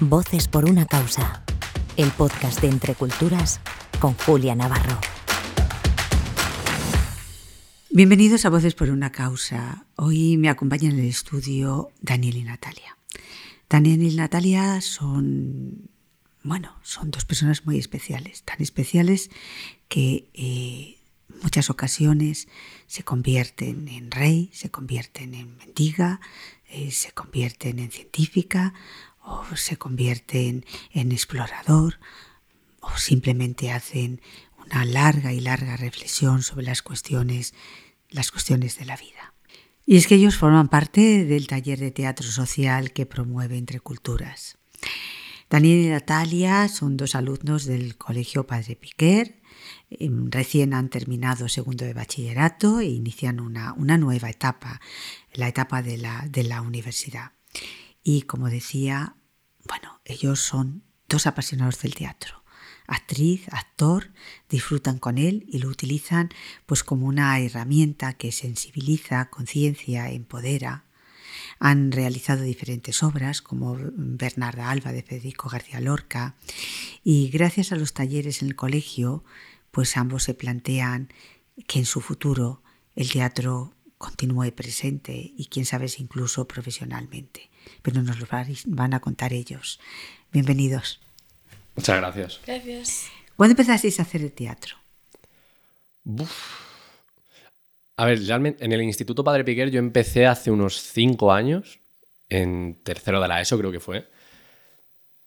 Voces por una causa. El podcast de Entre Culturas con Julia Navarro. Bienvenidos a Voces por una causa. Hoy me acompañan en el estudio Daniel y Natalia. Daniel y Natalia son, bueno, son dos personas muy especiales, tan especiales que eh, muchas ocasiones se convierten en rey, se convierten en mendiga, eh, se convierten en científica o se convierten en explorador o simplemente hacen una larga y larga reflexión sobre las cuestiones, las cuestiones de la vida. Y es que ellos forman parte del taller de teatro social que promueve Entre Culturas. Daniel y Natalia son dos alumnos del Colegio Padre Piquer, em, recién han terminado segundo de bachillerato e inician una, una nueva etapa, la etapa de la, de la universidad. Y como decía, bueno, ellos son dos apasionados del teatro. Actriz, actor, disfrutan con él y lo utilizan pues como una herramienta que sensibiliza, conciencia, empodera. Han realizado diferentes obras como Bernarda Alba de Federico García Lorca y gracias a los talleres en el colegio pues ambos se plantean que en su futuro el teatro continúe presente y quién sabe si incluso profesionalmente. Pero nos lo van a contar ellos. Bienvenidos. Muchas gracias. Gracias. ¿Cuándo empezasteis a hacer el teatro? A ver, realmente en el Instituto Padre Piquer yo empecé hace unos cinco años, en tercero de la ESO creo que fue.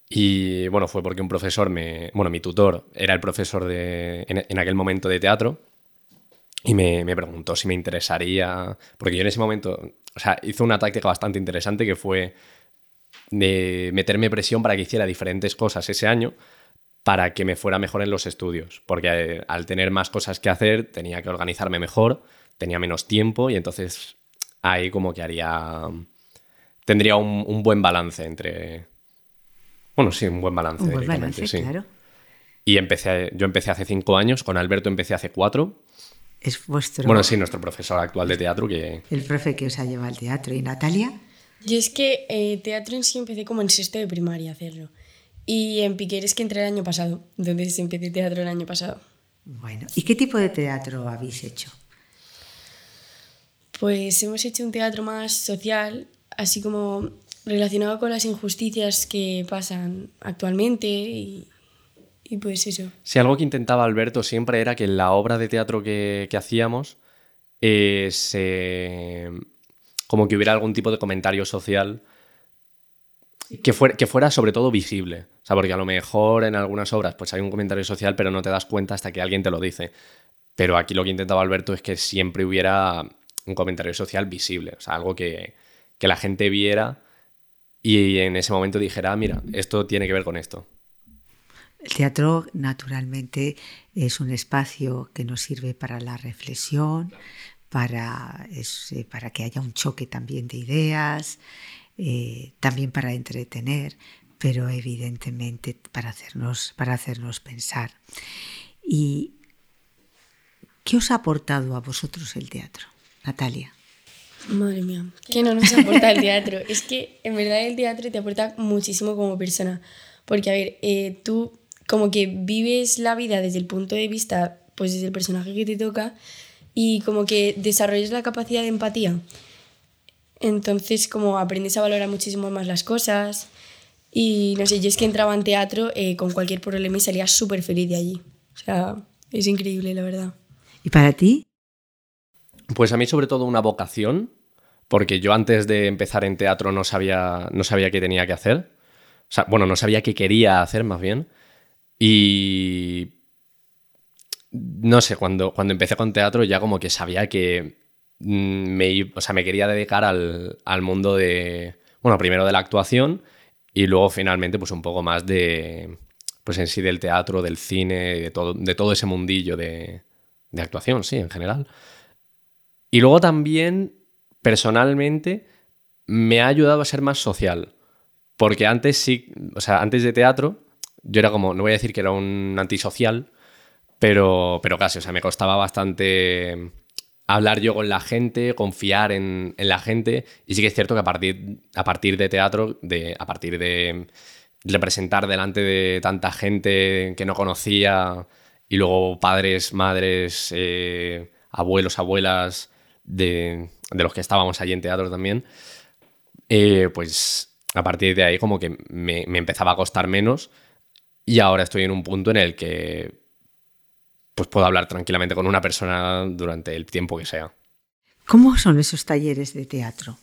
Y bueno, fue porque un profesor me. Bueno, mi tutor era el profesor de, en aquel momento de teatro y me, preguntó si me interesaría, porque yo en ese momento, o sea, hizo una táctica bastante interesante que fue de meterme presión para que hiciera diferentes cosas ese año para que me fuera mejor en los estudios, porque eh, al tener más cosas que hacer tenía que organizarme mejor, tenía menos tiempo y entonces ahí como que haría, tendría un, buen balance entre, bueno, sí, un buen balance. Un buen balance, sí. claro. Y empecé, yo empecé hace cinco años, con Alberto empecé hace cuatro es vuestro... Bueno, sí, nuestro profesor actual de teatro que... El profe que os ha llevado al teatro. ¿Y Natalia? Yo es que eh, teatro en sí empecé como en sexto de primaria a hacerlo. Y en Piquer es que entré el año pasado, entonces empecé teatro el año pasado. Bueno, ¿y qué tipo de teatro habéis hecho? Pues hemos hecho un teatro más social, así como relacionado con las injusticias que pasan actualmente y y pues eso. Sí, algo que intentaba Alberto siempre era que en la obra de teatro que, hacíamos eh, como que hubiera algún tipo de comentario social que fuera, que fuera sobre todo visible. O sea, porque a lo mejor en algunas obras pues hay un comentario social, pero no te das cuenta hasta que alguien te lo dice. Pero aquí lo que intentaba Alberto es que siempre hubiera un comentario social visible. O sea, algo que, que la gente viera y en ese momento dijera, ah, mira, esto tiene que ver con esto. El teatro, naturalmente, es un espacio que nos sirve para la reflexión, para, eh, para que haya un choque también de ideas, eh, también para entretener, pero evidentemente para hacernos, para hacernos pensar. ¿Y qué os ha aportado a vosotros el teatro, Natalia? Madre mía, ¿qué no nos aporta el teatro? es que en verdad el teatro te aporta muchísimo como persona. Porque, a ver, eh, tú como que vives la vida desde el punto de vista, pues desde el personaje que te toca y como que desarrollas la capacidad de empatía. Entonces como aprendes a valorar muchísimo más las cosas y no sé, yo es que entraba en teatro eh, con cualquier problema y salía súper feliz de allí. O sea, es increíble, la verdad. ¿Y para ti? Pues a mí sobre todo una vocación, porque yo antes de empezar en teatro no sabía, no sabía qué tenía que hacer. O sea, bueno, no sabía qué quería hacer más bien. Y no sé, cuando, cuando empecé con teatro ya como que sabía que mm, me, o sea, me quería dedicar al, mundo de, bueno, primero de la actuación y luego finalmente pues un poco más de, pues en sí del teatro, del cine, de todo, de todo ese mundillo de, de actuación, sí, en general. Y luego también, personalmente, me ha ayudado a ser más social. Porque antes sí, o sea, antes de teatro, yo era como, no voy a decir que era un antisocial, pero, pero casi, o sea, me costaba bastante hablar yo con la gente, confiar en, la gente. Y sí que es cierto que a partir, a partir de teatro, de, a partir de representar delante de tanta gente que no conocía y luego padres, madres, eh, abuelos, abuelas de, los que estábamos allí en teatro también, eh, pues a partir de ahí como que me, me, empezaba a costar menos y ahora estoy en un punto en el que pues puedo hablar tranquilamente con una persona durante el tiempo que sea. ¿Cómo son esos talleres de teatro?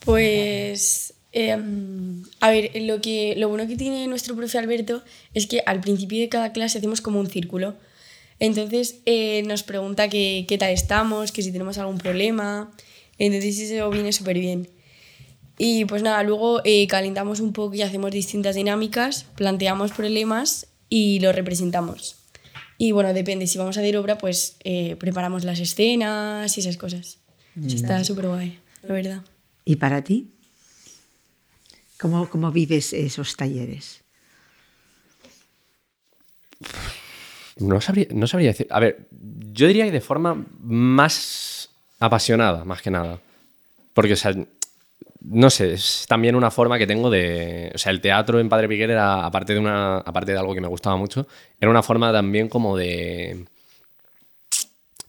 Pues Em, a ver, lo, que, lo bueno que tiene nuestro profe Alberto es que al principio de cada clase hacemos como un círculo. Entonces eh, nos pregunta qué, qué tal estamos, que si tenemos algún problema. Entonces eso viene súper bien. Y pues nada, luego eh, calentamos un poco y hacemos distintas dinámicas, planteamos problemas y los representamos. Y bueno, depende, si vamos a hacer obra, pues eh, preparamos las escenas y esas cosas. está súper guay, la verdad. ¿Y para ti? ¿Cómo, cómo vives esos talleres? No sabría, no sabría decir. A ver, yo diría que de forma más apasionada, más que nada. Porque, o sea, no sé, es también una forma que tengo de. O sea, el teatro en Padre Piquer era, aparte de, una, aparte de algo que me gustaba mucho, era una forma también como de.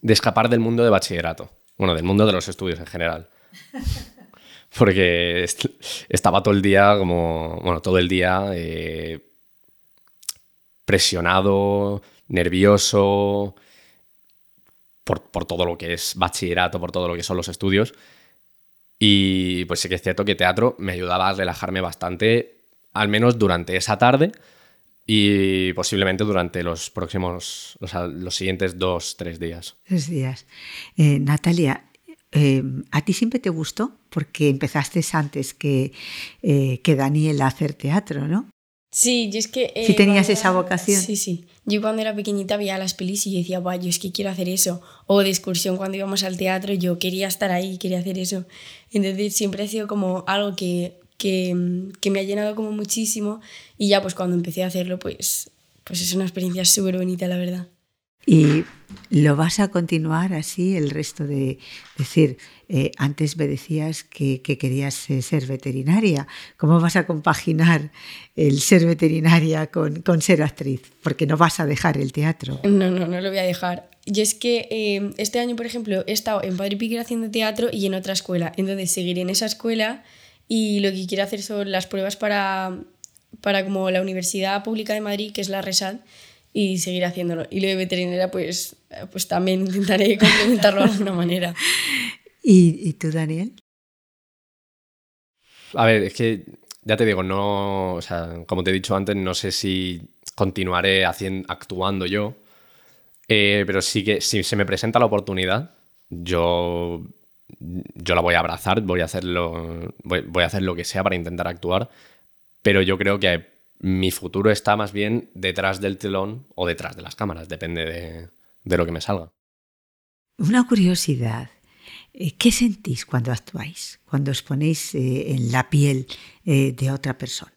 de escapar del mundo de bachillerato. Bueno, del mundo de los estudios en general. porque estaba todo el día como, bueno, todo el día eh, presionado, nervioso por, por, todo lo que es bachillerato, por todo lo que son los estudios. Y pues sí que es cierto que teatro me ayudaba a relajarme bastante, al menos durante esa tarde y posiblemente durante los próximos, los siguientes dos, tres días. Tres días. Eh, Natalia, Em, ¿A ti siempre te gustó? Porque empezaste antes que, eh, que Daniel a hacer teatro, ¿no? Sí, yo es que... si eh, tenías esa vocación. Sí, sí. Yo cuando era pequeñita veía las pelis y decía, yo es que quiero hacer eso. O de excursión cuando íbamos al teatro, yo quería estar ahí, quería hacer eso. Entonces siempre ha sido como algo que, que, que me ha llenado como muchísimo y ya pues cuando empecé a hacerlo, pues, pues es una experiencia súper bonita, la verdad. Y lo vas a continuar así el resto de... decir, eh, antes me decías que, querías eh, ser veterinaria. ¿Cómo vas a compaginar el ser veterinaria con, con, ser actriz? Porque no vas a dejar el teatro. No, no, no lo voy a dejar. Y es que eh, este año, por ejemplo, he estado en Padre Piquer haciendo teatro y en otra escuela. Entonces seguiré en esa escuela y lo que quiero hacer son las pruebas para, para como la Universidad Pública de Madrid, que es la RESAD y seguir haciéndolo. Y lo de veterinaria, pues, pues también intentaré complementarlo de alguna manera. ¿Y, tú, Daniel? A ver, es que ya te digo, no, o sea, como te he dicho antes, no sé si continuaré haciendo, actuando yo, eh, pero sí que si se me presenta la oportunidad, yo, yo la voy a abrazar, voy a, hacerlo, voy, voy a hacer lo que sea para intentar actuar, pero yo creo que mi futuro está más bien detrás del telón o detrás de las cámaras, depende de, lo que me salga. Una curiosidad. Eh, ¿Qué sentís cuando actuáis, cuando os ponéis eh, en la piel eh, de otra persona?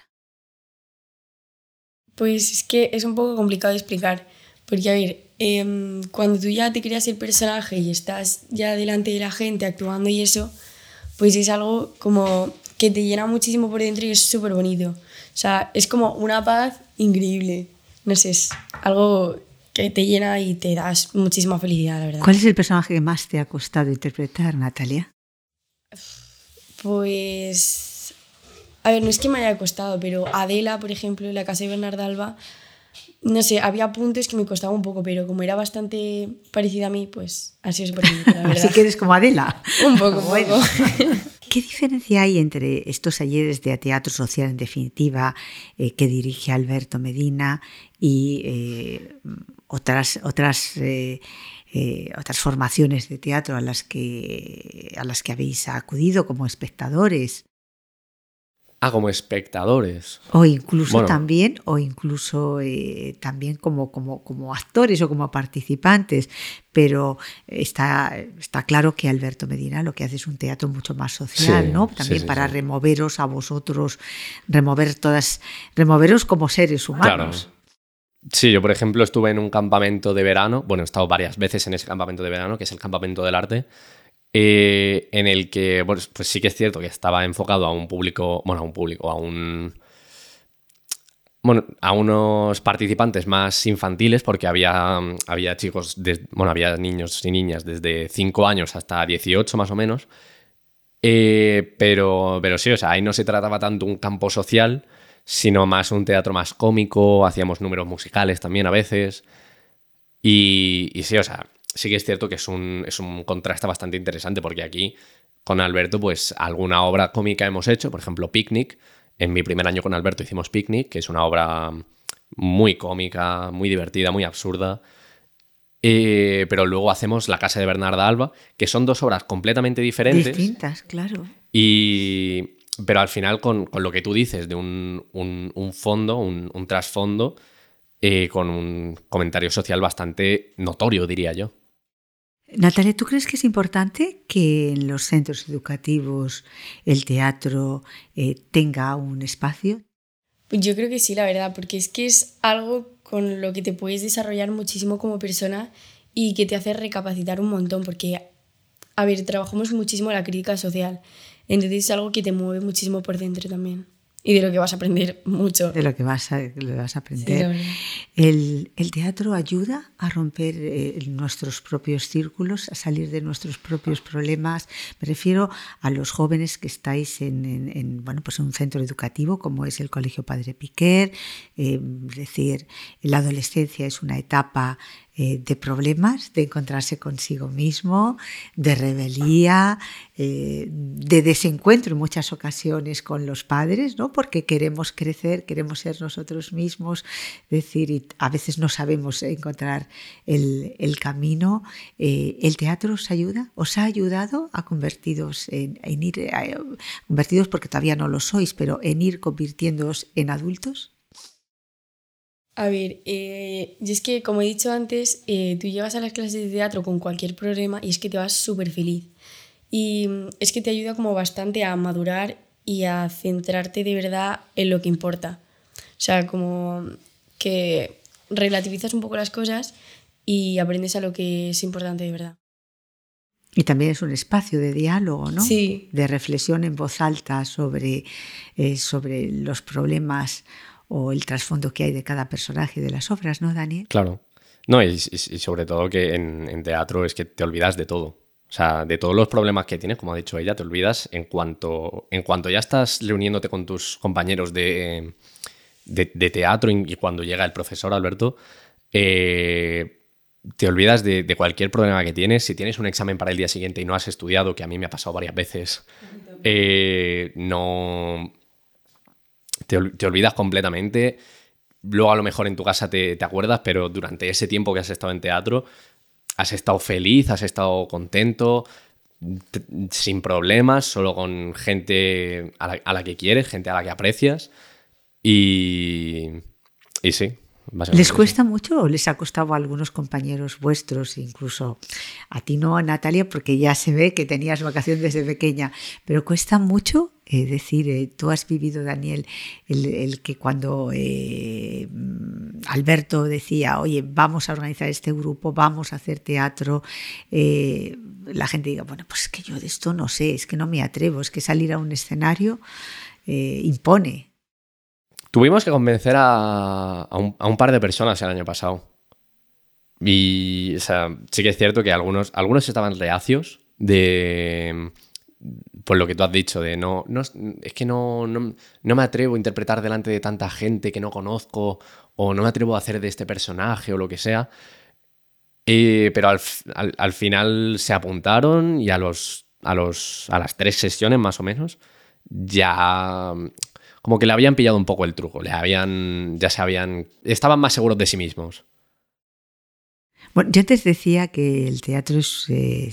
Pues es que es un poco complicado de explicar, porque a ver, em, cuando tú ya te creas el personaje y estás ya delante de la gente actuando y eso, pues es algo como que te llena muchísimo por dentro y es súper bonito. O sea, es como una paz increíble. No sé, es algo que te llena y te das muchísima felicidad, la verdad. ¿Cuál es el personaje que más te ha costado interpretar, Natalia? Pues. A ver, no es que me haya costado, pero Adela, por ejemplo, en la casa de Bernarda Alba, no sé, había puntos que me costaba un poco, pero como era bastante parecida a mí, pues ha sido súper la verdad. Así que eres como Adela. un poco, un poco. ¿Qué diferencia hay entre estos talleres de teatro social, en definitiva, eh, que dirige Alberto Medina y eh, otras, otras, eh, otras formaciones de teatro a las, que, a las que habéis acudido como espectadores? Ah, como espectadores. O incluso también, o incluso eh, también como, como, como, actores o como participantes. Pero está, está claro que Alberto Medina lo que hace es un teatro mucho más social, ¿no? También para removeros a vosotros, remover todas, removeros como seres humanos. Sí, yo por ejemplo estuve en un campamento de verano, bueno, he estado varias veces en ese campamento de verano, que es el campamento del arte, eh, en el que, pues, pues, sí que es cierto que estaba enfocado a un público, bueno, a un público, a un, bueno, a unos participantes más infantiles, porque había, había chicos, bueno, había niños y niñas desde 5 años hasta 18 más o menos. Eh, pero, pero sí, o sea, ahí no se trataba tanto un campo social, sino más un teatro más cómico, hacíamos números musicales también a veces. Y sí, o sea, sí que es cierto que es un, es un contraste bastante interesante, porque aquí con Alberto, pues alguna obra cómica hemos hecho, por ejemplo, Picnic, en mi primer año con Alberto hicimos Picnic, que es una obra muy cómica, muy divertida, muy absurda. Eh, pero luego hacemos La Casa de Bernarda Alba, que son dos obras completamente diferentes. Distintas, claro. Y, pero al final, con, lo que tú dices, de un, fondo, un, trasfondo, eh, con un comentario social bastante notorio, diría yo. Natalia, ¿tú crees que es importante que en los centros educativos el teatro eh, tenga un espacio? Pues yo creo que sí, la verdad, porque es que es algo con lo que te puedes desarrollar muchísimo como persona y que te hace recapacitar un montón, porque, a ver, trabajamos muchísimo la crítica social, entonces es algo que te mueve muchísimo por dentro también y de lo que vas a aprender mucho. De lo que vas a, vas a aprender. el, el, teatro ayuda a romper eh, nuestros propios círculos, a salir de nuestros propios problemas. Me refiero a los jóvenes que estáis en, en, bueno, pues en un centro educativo como es el Colegio Padre Piquer. Eh, es decir, la adolescencia es una etapa eh, de problemas, de encontrarse consigo mismo, de rebelía, eh, de desencuentro en muchas ocasiones con los padres, ¿no? porque queremos crecer, queremos ser nosotros mismos, decir, y a veces no sabemos encontrar el, camino. Eh, ¿El teatro os ayuda? ¿Os ha ayudado a convertidos en, ir, convertidos porque todavía no lo sois, pero en ir convirtiéndoos en adultos? A ver, eh, y es que como he dicho antes, eh, tú llegas a las clases de teatro con cualquier problema y es que te vas súper feliz. Y mm, es que te ayuda como bastante a madurar y a centrarte de verdad en lo que importa. O sea, como que relativizas un poco las cosas y aprendes a lo que es importante de verdad. Y también es un espacio de diálogo, ¿no? Sí. De reflexión en voz alta sobre, eh, sobre los problemas o el trasfondo que hay de cada personaje de las obras, ¿no, Daniel? Claro. No, y, sobre todo que en, teatro es que te olvidas de todo. O sea, de todos los problemas que tienes, como ha dicho ella, te olvidas en cuanto, en cuanto ya estás reuniéndote con tus compañeros de, de, teatro y cuando llega el profesor Alberto, eh, te olvidas de, cualquier problema que tienes. Si tienes un examen para el día siguiente y no has estudiado, que a mí me ha pasado varias veces, eh, no, te, olvidas completamente. Luego a lo mejor en tu casa te, acuerdas, pero durante ese tiempo que has estado en teatro, has estado feliz, has estado contento, sin problemas, solo con gente a la, que quieres, gente a la que aprecias. Y, y sí, ¿Les cuesta mucho o les ha costado a algunos compañeros vuestros, incluso a ti no, a Natalia, porque ya se ve que tenías vacación desde pequeña, pero cuesta mucho? Es decir, eh, tú has vivido, Daniel, el, que cuando eh, Alberto decía, oye, vamos a organizar este grupo, vamos a hacer teatro, eh, la gente diga, bueno, pues es que yo de esto no sé, es que no me atrevo, es que salir a un escenario impone. Tuvimos que convencer a, un, par de personas el año pasado. Y, o sea, sí que es cierto que algunos, algunos estaban reacios de. Por lo que tú has dicho, de no. no es que no, no, me atrevo a interpretar delante de tanta gente que no conozco, o no me atrevo a hacer de este personaje, o lo que sea. Eh, pero al, final se apuntaron y a, los, a, los, a las tres sesiones más o menos ya como que le habían pillado un poco el truco, le habían, ya se habían, estaban más seguros de sí mismos. Bueno, yo antes decía que el teatro es, eh,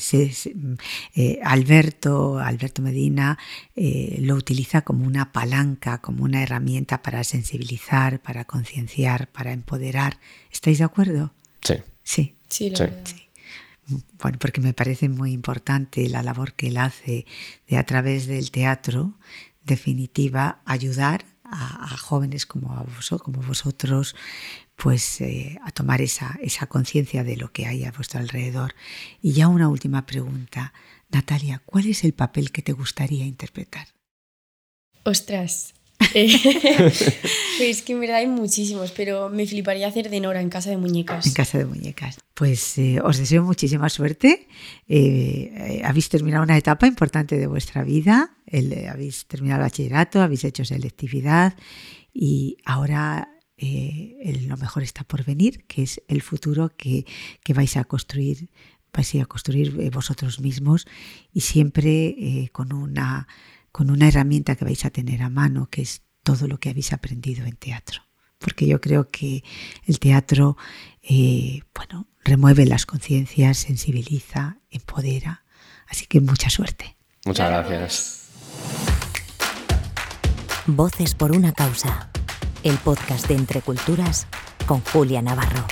eh, Alberto, Alberto Medina eh, lo utiliza como una palanca, como una herramienta para sensibilizar, para concienciar, para empoderar. ¿Estáis de acuerdo? Sí. Sí. Sí, sí. Bueno, porque me parece muy importante la labor que él hace de a través del teatro definitiva ayudar a, jóvenes como, a como vosotros pues eh, a tomar esa, esa conciencia de lo que hay a vuestro alrededor. Y ya una última pregunta. Natalia, ¿cuál es el papel que te gustaría interpretar? Ostras, Eh, pues que en verdad hay muchísimos, pero me fliparía hacer de Nora en Casa de Muñecas. En Casa de Muñecas. Pues eh, os deseo muchísima suerte. Eh, eh, habéis terminado una etapa importante de vuestra vida. El, eh, habéis terminado el bachillerato, habéis hecho selectividad y ahora eh, el- lo mejor está por venir, que es el futuro que, que vais a construir vais a ir a construir vosotros mismos y siempre con, una, con una herramienta que vais a tener a mano, que es todo lo que habéis aprendido en teatro. Porque yo creo que el teatro, eh, bueno, remueve las conciencias, sensibiliza, empodera. Así que mucha suerte. Muchas gracias. Voces por una causa. El podcast de Entre Culturas con Julia Navarro.